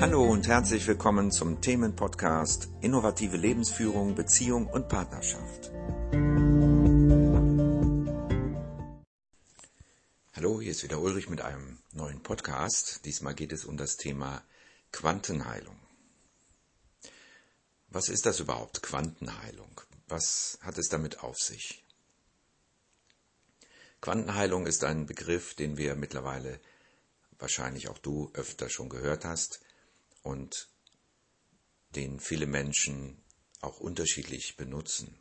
Hallo und herzlich willkommen zum Themenpodcast Innovative Lebensführung, Beziehung und Partnerschaft. Hallo, hier ist wieder Ulrich mit einem neuen Podcast. Diesmal geht es um das Thema Quantenheilung. Was ist das überhaupt, Quantenheilung? Was hat es damit auf sich? Quantenheilung ist ein Begriff, den wir mittlerweile wahrscheinlich auch du öfter schon gehört hast und den viele Menschen auch unterschiedlich benutzen.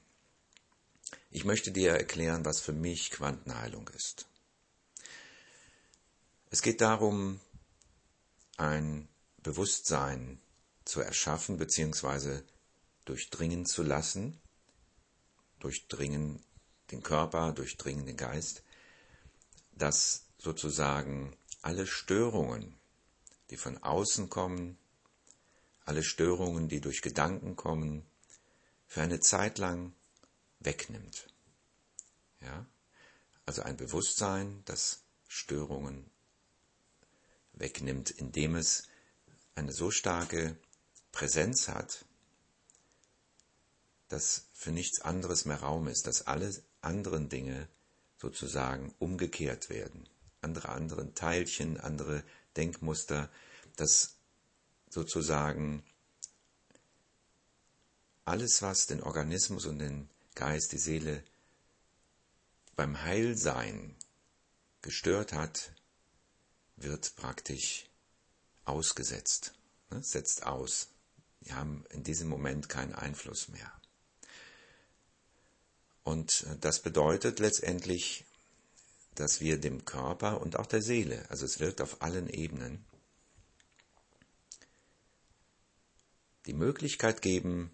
Ich möchte dir erklären, was für mich Quantenheilung ist. Es geht darum, ein Bewusstsein zu erschaffen bzw. durchdringen zu lassen, durchdringen den Körper, durchdringen den Geist, dass sozusagen alle Störungen, die von außen kommen, alle Störungen, die durch Gedanken kommen, für eine Zeit lang wegnimmt. Ja? Also ein Bewusstsein, das Störungen wegnimmt, indem es eine so starke Präsenz hat, dass für nichts anderes mehr Raum ist, dass alle anderen Dinge sozusagen umgekehrt werden andere anderen Teilchen, andere Denkmuster, dass sozusagen alles, was den Organismus und den Geist, die Seele beim Heilsein gestört hat, wird praktisch ausgesetzt, ne, setzt aus. Wir haben in diesem Moment keinen Einfluss mehr. Und das bedeutet letztendlich, dass wir dem Körper und auch der Seele, also es wirkt auf allen Ebenen, die Möglichkeit geben,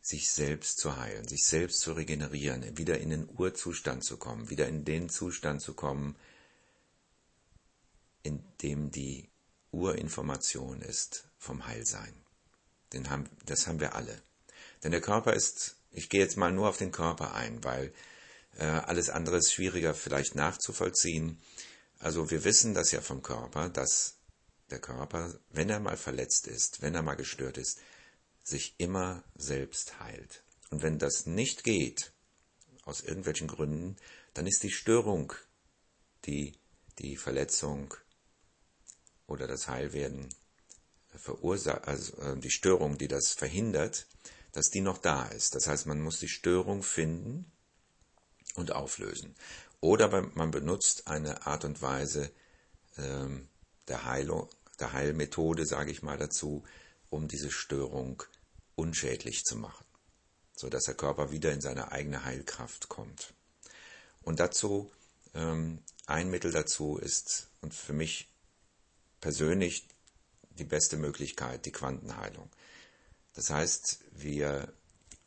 sich selbst zu heilen, sich selbst zu regenerieren, wieder in den Urzustand zu kommen, wieder in den Zustand zu kommen, in dem die Urinformation ist vom Heilsein. Den haben, das haben wir alle. Denn der Körper ist, ich gehe jetzt mal nur auf den Körper ein, weil äh, alles andere ist schwieriger vielleicht nachzuvollziehen. Also wir wissen das ja vom Körper, dass der Körper, wenn er mal verletzt ist, wenn er mal gestört ist, sich immer selbst heilt. Und wenn das nicht geht, aus irgendwelchen Gründen, dann ist die Störung, die die Verletzung oder das Heilwerden verursacht, also äh, die Störung, die das verhindert, dass die noch da ist. Das heißt, man muss die Störung finden und auflösen. Oder man benutzt eine Art und Weise ähm, der Heilung, der Heilmethode, sage ich mal dazu, um diese Störung unschädlich zu machen, sodass der Körper wieder in seine eigene Heilkraft kommt. Und dazu, ähm, ein Mittel dazu ist, und für mich persönlich die beste Möglichkeit, die Quantenheilung. Das heißt, wir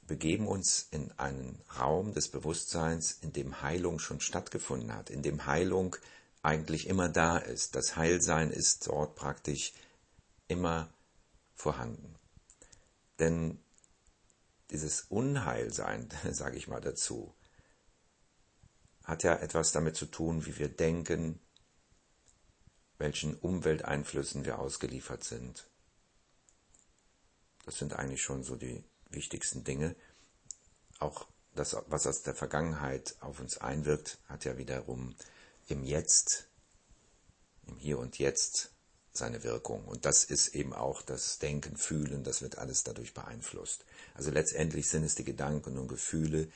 begeben uns in einen Raum des Bewusstseins, in dem Heilung schon stattgefunden hat, in dem Heilung eigentlich immer da ist. Das Heilsein ist dort praktisch immer vorhanden. Denn dieses Unheilsein, sage ich mal dazu, hat ja etwas damit zu tun, wie wir denken, welchen Umwelteinflüssen wir ausgeliefert sind. Das sind eigentlich schon so die wichtigsten Dinge. Auch das, was aus der Vergangenheit auf uns einwirkt, hat ja wiederum im Jetzt, im Hier und Jetzt seine Wirkung. Und das ist eben auch das Denken, Fühlen, das wird alles dadurch beeinflusst. Also letztendlich sind es die Gedanken und Gefühle,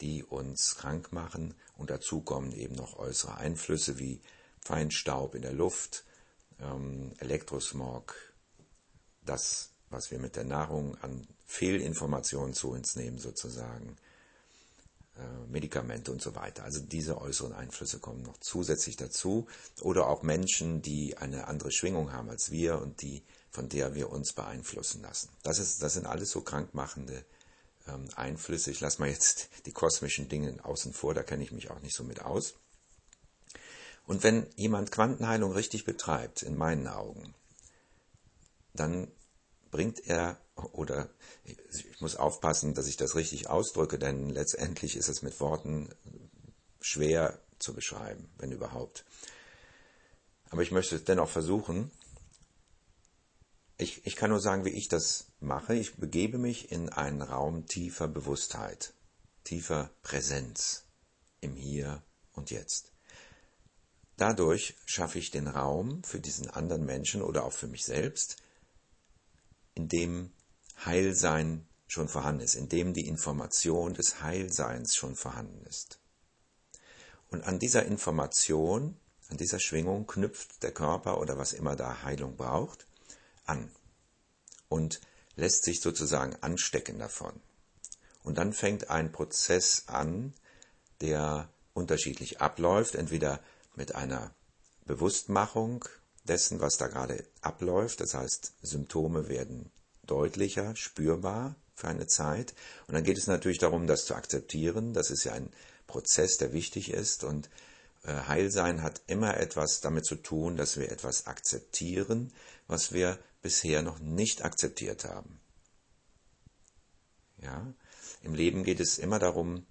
die uns krank machen. Und dazu kommen eben noch äußere Einflüsse wie Feinstaub in der Luft, ähm, Elektrosmog, das was wir mit der Nahrung an Fehlinformationen zu uns nehmen, sozusagen, Medikamente und so weiter. Also diese äußeren Einflüsse kommen noch zusätzlich dazu. Oder auch Menschen, die eine andere Schwingung haben als wir und die, von der wir uns beeinflussen lassen. Das, ist, das sind alles so krankmachende ähm, Einflüsse. Ich lasse mal jetzt die kosmischen Dinge außen vor, da kenne ich mich auch nicht so mit aus. Und wenn jemand Quantenheilung richtig betreibt, in meinen Augen, dann bringt er oder ich muss aufpassen, dass ich das richtig ausdrücke, denn letztendlich ist es mit Worten schwer zu beschreiben, wenn überhaupt. Aber ich möchte es dennoch versuchen. ich, ich kann nur sagen, wie ich das mache. Ich begebe mich in einen Raum tiefer Bewusstheit, tiefer Präsenz im Hier und Jetzt. Dadurch schaffe ich den Raum für diesen anderen Menschen oder auch für mich selbst, in dem Heilsein schon vorhanden ist, in dem die Information des Heilseins schon vorhanden ist. Und an dieser Information, an dieser Schwingung knüpft der Körper oder was immer da Heilung braucht, an und lässt sich sozusagen anstecken davon. Und dann fängt ein Prozess an, der unterschiedlich abläuft, entweder mit einer Bewusstmachung dessen, was da gerade abläuft, das heißt Symptome werden deutlicher, spürbar für eine Zeit. Und dann geht es natürlich darum, das zu akzeptieren. Das ist ja ein Prozess, der wichtig ist. Und äh, Heilsein hat immer etwas damit zu tun, dass wir etwas akzeptieren, was wir bisher noch nicht akzeptiert haben. Ja, im Leben geht es immer darum,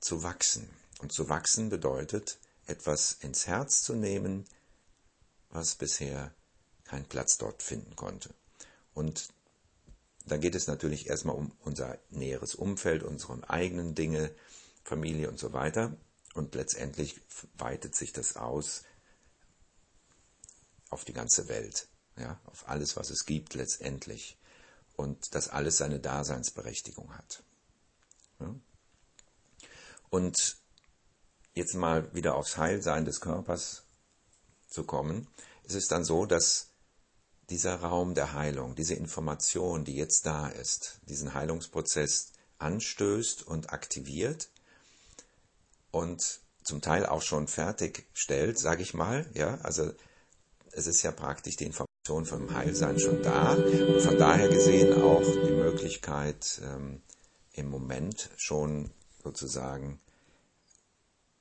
zu wachsen. Und zu wachsen bedeutet, etwas ins Herz zu nehmen, was bisher keinen Platz dort finden konnte. Und da geht es natürlich erstmal um unser näheres Umfeld, unsere eigenen Dinge, Familie und so weiter. Und letztendlich weitet sich das aus auf die ganze Welt ja, auf alles, was es gibt letztendlich. Und dass alles seine Daseinsberechtigung hat. Ja? Und jetzt mal wieder aufs Heilsein des Körpers zu kommen, es ist dann so, dass dieser Raum der Heilung, diese Information, die jetzt da ist, diesen Heilungsprozess anstößt und aktiviert und zum Teil auch schon fertigstellt, sage ich mal, ja, also es ist ja praktisch die Information vom Heilsein schon da. Und von daher gesehen auch die Möglichkeit, ähm, im Moment schon sozusagen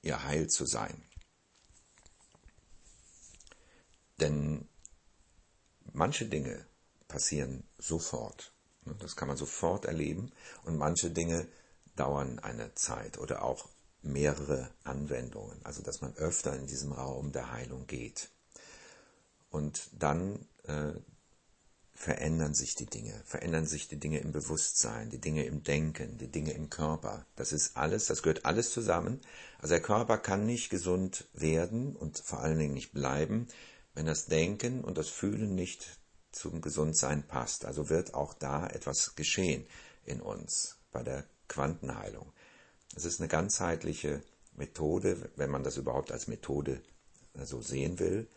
ihr Heil zu sein. Denn manche Dinge passieren sofort. Ne, das kann man sofort erleben und manche Dinge dauern eine Zeit oder auch mehrere Anwendungen, also dass man öfter in diesem Raum der Heilung geht. Und dann äh, verändern sich die Dinge, verändern sich die Dinge im Bewusstsein, die Dinge im Denken, die Dinge im Körper. Das ist alles, das gehört alles zusammen. Also der Körper kann nicht gesund werden und vor allen Dingen nicht bleiben, wenn das Denken und das Fühlen nicht zum Gesundsein passt. Also wird auch da etwas geschehen in uns bei der Quantenheilung. Es ist eine ganzheitliche Methode, wenn man das überhaupt als Methode so sehen will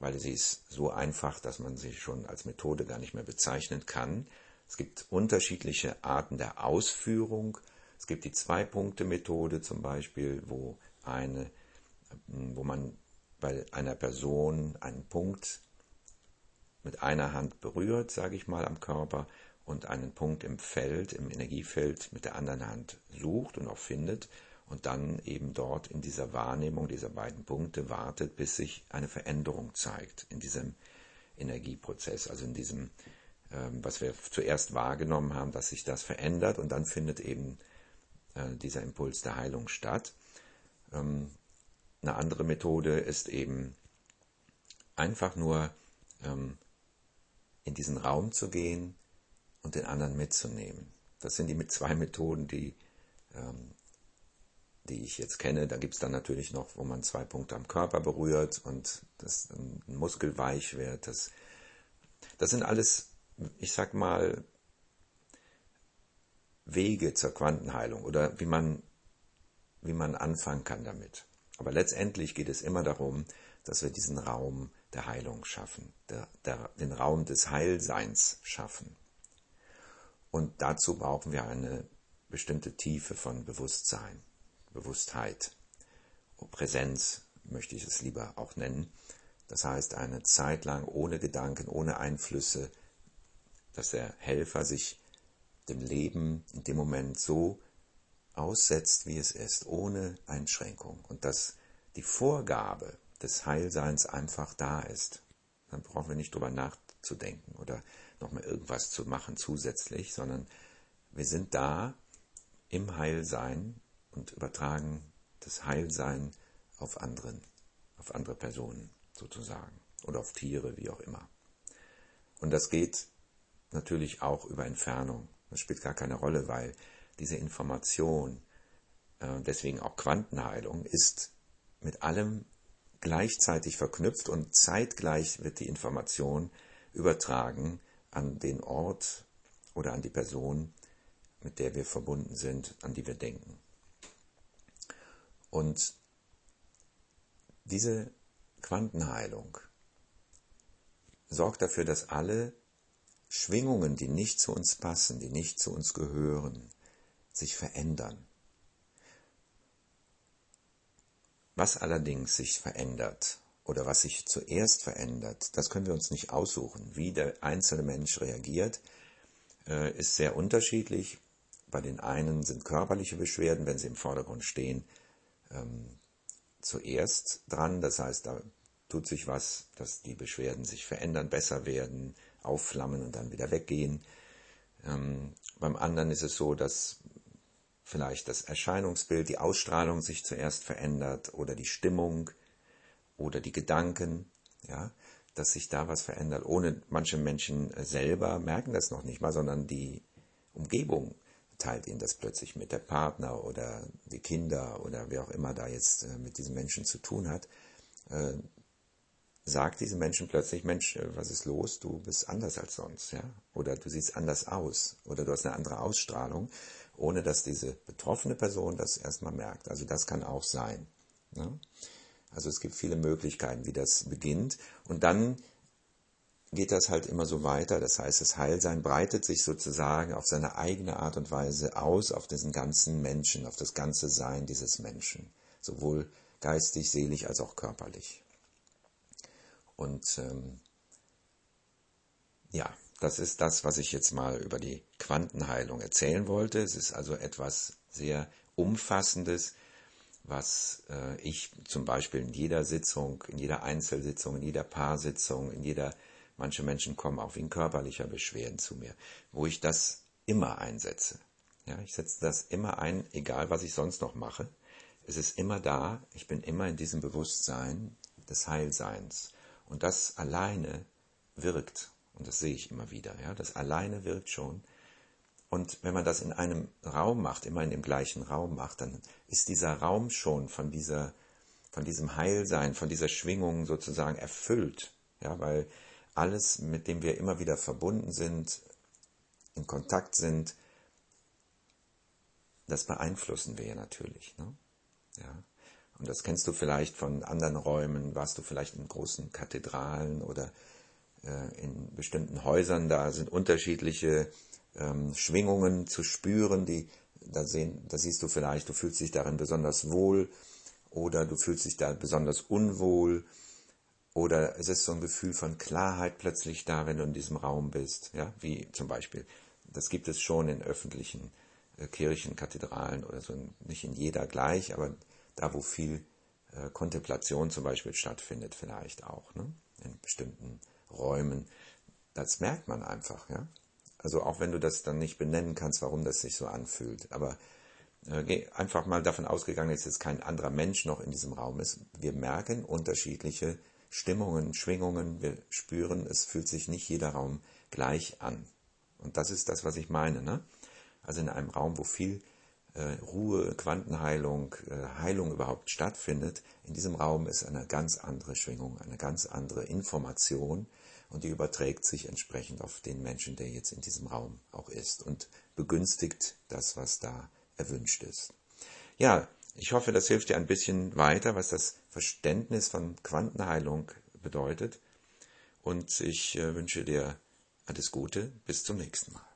weil sie ist so einfach, dass man sie schon als Methode gar nicht mehr bezeichnen kann. Es gibt unterschiedliche Arten der Ausführung. Es gibt die Zwei-Punkte-Methode zum Beispiel, wo, eine, wo man bei einer Person einen Punkt mit einer Hand berührt, sage ich mal, am Körper und einen Punkt im Feld, im Energiefeld mit der anderen Hand sucht und auch findet und dann eben dort in dieser Wahrnehmung dieser beiden Punkte wartet, bis sich eine Veränderung zeigt in diesem Energieprozess, also in diesem, ähm, was wir zuerst wahrgenommen haben, dass sich das verändert und dann findet eben äh, dieser Impuls der Heilung statt. Ähm, eine andere Methode ist eben einfach nur ähm, in diesen Raum zu gehen und den anderen mitzunehmen. Das sind die mit zwei Methoden, die die ich jetzt kenne. Da gibt es dann natürlich noch, wo man zwei Punkte am Körper berührt und das ein Muskel weich wird. Das, das sind alles, ich sag mal, Wege zur Quantenheilung oder wie man, wie man anfangen kann damit. Aber letztendlich geht es immer darum, dass wir diesen Raum der Heilung schaffen, der, der, den Raum des Heilseins schaffen. Und dazu brauchen wir eine bestimmte Tiefe von Bewusstsein. Bewusstheit, Präsenz möchte ich es lieber auch nennen. Das heißt, eine Zeit lang ohne Gedanken, ohne Einflüsse, dass der Helfer sich dem Leben in dem Moment so aussetzt, wie es ist, ohne Einschränkung. Und dass die Vorgabe des Heilseins einfach da ist. Dann brauchen wir nicht drüber nachzudenken oder nochmal irgendwas zu machen zusätzlich, sondern wir sind da im Heilsein und übertragen das Heilsein auf anderen, auf andere Personen sozusagen oder auf Tiere, wie auch immer. Und das geht natürlich auch über Entfernung. Das spielt gar keine Rolle, weil diese Information, äh, deswegen auch Quantenheilung, ist mit allem gleichzeitig verknüpft und zeitgleich wird die Information übertragen an den Ort oder an die Person, mit der wir verbunden sind, an die wir denken. Und diese Quantenheilung sorgt dafür, dass alle Schwingungen, die nicht zu uns passen, die nicht zu uns gehören, sich verändern. Was allerdings sich verändert oder was sich zuerst verändert, das können wir uns nicht aussuchen. Wie der einzelne Mensch reagiert, äh, ist sehr unterschiedlich. Bei den einen sind körperliche Beschwerden, wenn sie im Vordergrund stehen, ähm, zuerst dran. Das heißt, da tut sich was, dass die Beschwerden sich verändern, besser werden, aufflammen und dann wieder weggehen. Ähm, beim anderen ist es so, dass vielleicht das Erscheinungsbild, die Ausstrahlung sich zuerst verändert oder die Stimmung oder die Gedanken, ja, dass sich da was verändert. Ohne manche Menschen selber merken das noch nicht mal, sondern die Umgebung teilt ihnen das plötzlich mit, der Partner oder die Kinder oder wer auch immer da jetzt äh, mit diesen Menschen zu tun hat, äh, sagt diesen Menschen plötzlich, Mensch, äh, was ist los? Du bist anders als sonst, ja? Oder du siehst anders aus oder du hast eine andere Ausstrahlung, ohne dass diese betroffene Person das erstmal merkt. Also das kann auch sein. Ne? Also es gibt viele Möglichkeiten, wie das beginnt. Und dann geht das halt immer so weiter. Das heißt, das Heilsein breitet sich sozusagen auf seine eigene Art und Weise aus, auf diesen ganzen Menschen, auf das ganze Sein dieses Menschen. Sowohl geistig, seelisch als auch körperlich. Und ähm, ja, das ist das, was ich jetzt mal über die Quantenheilung erzählen wollte. Es ist also etwas sehr Umfassendes, was äh, ich zum Beispiel in jeder Sitzung, in jeder Einzelsitzung, in jeder Paarsitzung, in jeder, manche Menschen kommen auch wegen körperlicher Beschwerden zu mir, wo ich das immer einsetze. Ja, ich setze das immer ein, egal was ich sonst noch mache. Es ist immer da, ich bin immer in diesem Bewusstsein des Heilseins. Und das alleine wirkt. Und das sehe ich immer wieder. Ja? Das alleine wirkt schon. Und wenn man das in einem Raum macht, immer in dem gleichen Raum macht, dann ist dieser Raum schon von dieser, von diesem Heilsein, von dieser Schwingung sozusagen erfüllt. Ja, weil alles, mit dem wir immer wieder verbunden sind, in Kontakt sind, das beeinflussen wir ja natürlich. Ne? Ja. Und das kennst du vielleicht von anderen Räumen, warst du vielleicht in großen Kathedralen oder in bestimmten Häusern, da sind unterschiedliche ähm, Schwingungen zu spüren, die da sehen, da siehst du vielleicht, du fühlst dich darin besonders wohl oder du fühlst dich da besonders unwohl oder es ist so ein Gefühl von Klarheit plötzlich da, wenn du in diesem Raum bist, ja, wie zum Beispiel, das gibt es schon in öffentlichen äh, Kirchen, Kathedralen oder so, nicht in jeder gleich, aber da wo viel äh, Kontemplation zum Beispiel stattfindet, vielleicht auch, ne? in bestimmten Räumen. Das merkt man einfach, ja. Also auch wenn du das dann nicht benennen kannst, warum das sich so anfühlt. Aber äh, einfach mal davon ausgegangen, dass jetzt kein anderer Mensch noch in diesem Raum ist. Wir merken unterschiedliche Stimmungen, Schwingungen. Wir spüren, es fühlt sich nicht jeder Raum gleich an. Und das ist das, was ich meine. Ne? Also in einem Raum, wo viel äh, Ruhe, Quantenheilung, äh, Heilung überhaupt stattfindet, in diesem Raum ist eine ganz andere Schwingung, eine ganz andere Information und die überträgt sich entsprechend auf den Menschen, der jetzt in diesem Raum auch ist und begünstigt das, was da erwünscht ist. Ja, ich hoffe, das hilft dir ein bisschen weiter, was das Verständnis von Quantenheilung bedeutet und ich äh, wünsche dir alles Gute, bis zum nächsten Mal.